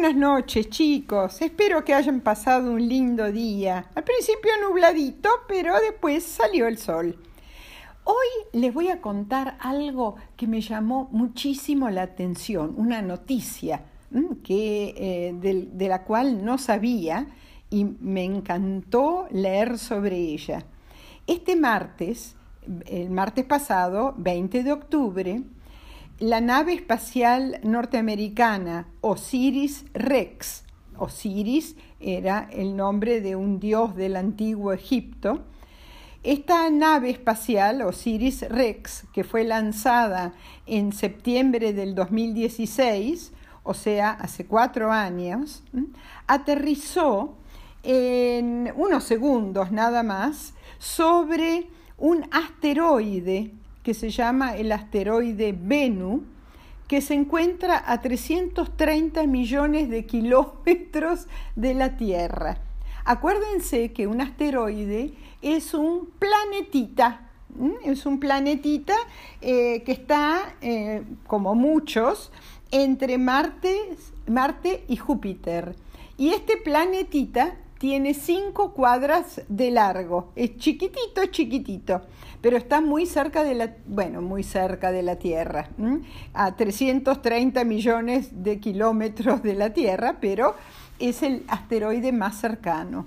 Buenas noches chicos, espero que hayan pasado un lindo día. Al principio nubladito, pero después salió el sol. Hoy les voy a contar algo que me llamó muchísimo la atención, una noticia que, eh, de, de la cual no sabía y me encantó leer sobre ella. Este martes, el martes pasado, 20 de octubre, la nave espacial norteamericana Osiris Rex, Osiris era el nombre de un dios del antiguo Egipto, esta nave espacial Osiris Rex, que fue lanzada en septiembre del 2016, o sea, hace cuatro años, aterrizó en unos segundos nada más sobre un asteroide que se llama el asteroide Bennu, que se encuentra a 330 millones de kilómetros de la Tierra. Acuérdense que un asteroide es un planetita, es un planetita eh, que está, eh, como muchos, entre Marte, Marte y Júpiter. Y este planetita tiene cinco cuadras de largo. Es chiquitito, chiquitito, pero está muy cerca de la, bueno, muy cerca de la Tierra, a 330 millones de kilómetros de la Tierra, pero es el asteroide más cercano.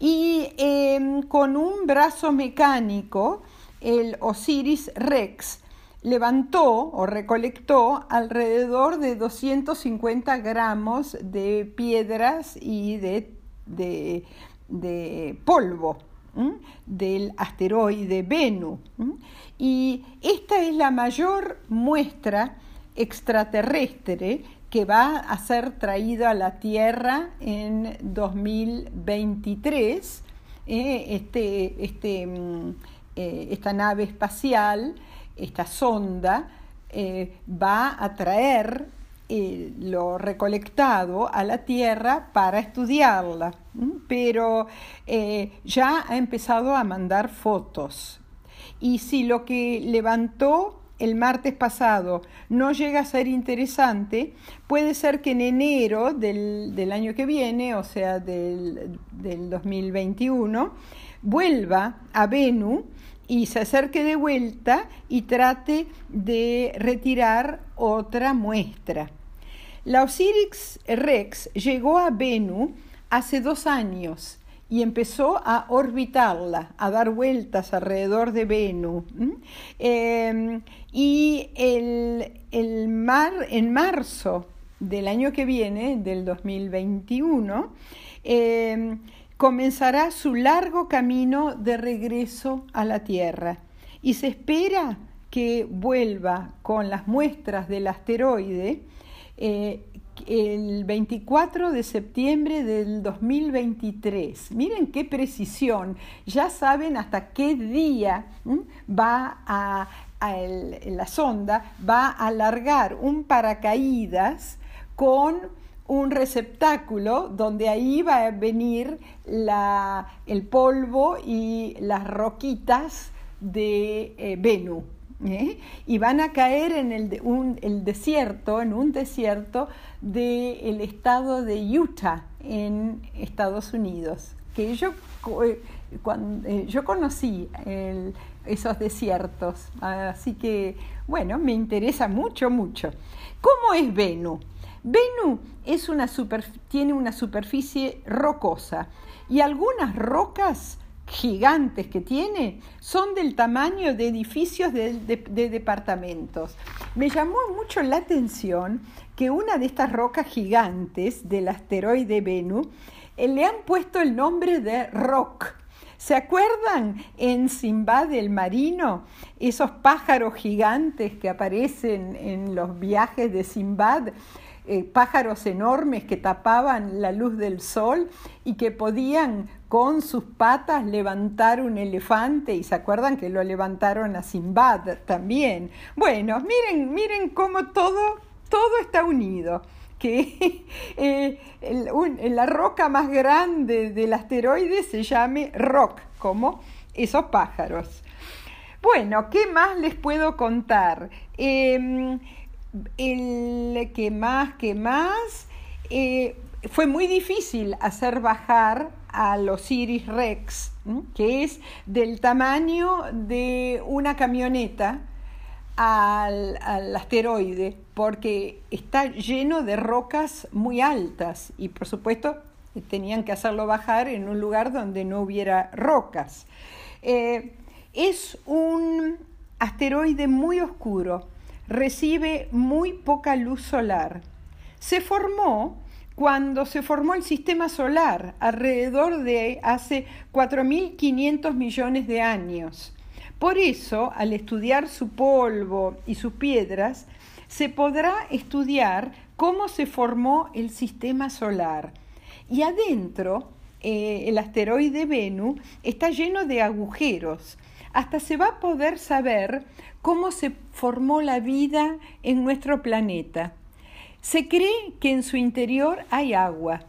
Y em, con un brazo mecánico, el Osiris Rex levantó o recolectó alrededor de 250 gramos de piedras y de de, polvo del asteroide Bennu. Y esta es la mayor muestra extraterrestre que va a ser traída a la Tierra en 2023. Eh, este, este, mm, eh, esta nave espacial, esta sonda, eh, va a traer lo recolectado a la tierra para estudiarla, pero eh, ya ha empezado a mandar fotos. Y si lo que levantó el martes pasado no llega a ser interesante, puede ser que en enero del, año que viene, o sea, del, del 2021, vuelva a Venus y se acerque de vuelta y trate de retirar otra muestra. La Osiris Rex llegó a Venus hace dos años y empezó a orbitarla, a dar vueltas alrededor de Venus. Em, y el, mar, en marzo del año que viene, del 2021, em, comenzará su largo camino de regreso a la Tierra y se espera que vuelva con las muestras del asteroide eh, el 24 de septiembre del 2023. Miren qué precisión, ya saben hasta qué día va a, la sonda, va a alargar un paracaídas con un receptáculo donde ahí va a venir el polvo y las roquitas de eh. ¿Eh? y van a caer en el, un, desierto, en un desierto del estado de Utah en Estados Unidos, que yo, eh, cuando, eh, yo conocí esos desiertos, así que bueno, me interesa mucho, mucho. ¿Cómo es Venus? Venus tiene una superficie rocosa y algunas rocas gigantes que tiene son del tamaño de edificios de, departamentos. Me llamó mucho la atención que una de estas rocas gigantes del asteroide Venus eh, le han puesto el nombre de Rock. ¿Se acuerdan en Simbad el Marino? Esos pájaros gigantes que aparecen en los viajes de Simbad eh, pájaros enormes que tapaban la luz del sol y que podían con sus patas levantar un elefante y se acuerdan que lo levantaron a Simbad también. Bueno, miren, miren cómo todo, todo está unido que eh, la roca más grande del asteroide se llame Rock, como esos pájaros. Bueno, ¿qué más les puedo contar? Em, el que más, que más, eh, fue muy difícil hacer bajar al Osiris Rex, que es del tamaño de una camioneta, al, al, asteroide, porque está lleno de rocas muy altas y por supuesto tenían que hacerlo bajar en un lugar donde no hubiera rocas. Eh, es un asteroide muy oscuro, recibe muy poca luz solar. Se formó cuando se formó el sistema solar, alrededor de hace 4.500 millones de años. Por eso, al estudiar su polvo y sus piedras, se podrá estudiar cómo se formó el sistema solar. Y adentro, eh, el asteroide Venus está lleno de agujeros. Hasta se va a poder saber cómo se formó la vida en nuestro planeta. Se cree que en su interior hay agua.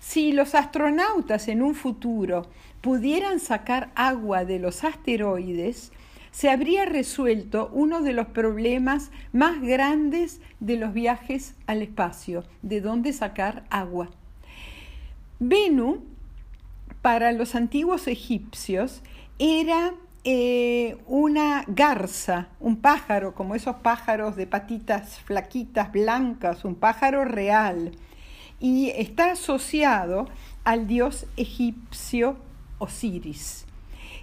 Si los astronautas en un futuro pudieran sacar agua de los asteroides, se habría resuelto uno de los problemas más grandes de los viajes al espacio, de dónde sacar agua. Venus, para los antiguos egipcios, era eh, una garza, un pájaro, como esos pájaros de patitas flaquitas, blancas, un pájaro real, y está asociado al dios egipcio Osiris.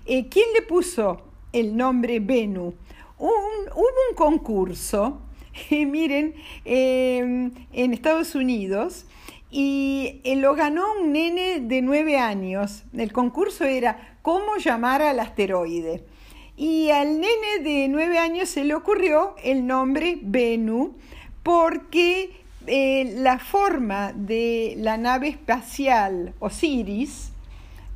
Eh, ¿Quién le puso el nombre Venu? hubo un concurso, miren, em, en Estados Unidos, y eh, lo ganó un nene de nueve años. El concurso era cómo llamar al asteroide. Y al nene de nueve años se le ocurrió el nombre Venu porque eh, la forma de la nave espacial Osiris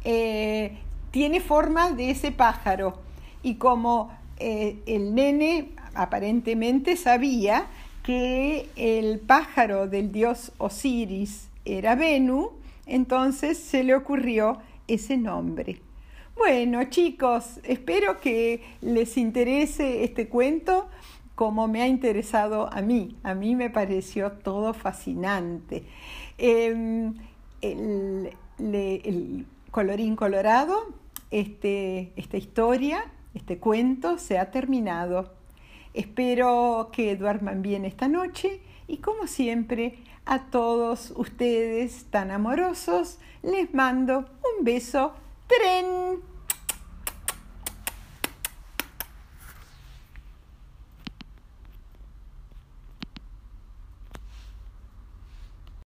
eh, tiene forma de ese pájaro. Y como eh, el nene aparentemente sabía que el pájaro del dios Osiris era Venu, entonces se le ocurrió ese nombre. Bueno, chicos, espero que les interese este cuento como me ha interesado a mí. A mí me pareció todo fascinante. Em, colorín colorado, este, esta historia, este cuento se ha terminado. Espero que duerman bien esta noche y como siempre a todos ustedes tan amorosos les mando un beso tren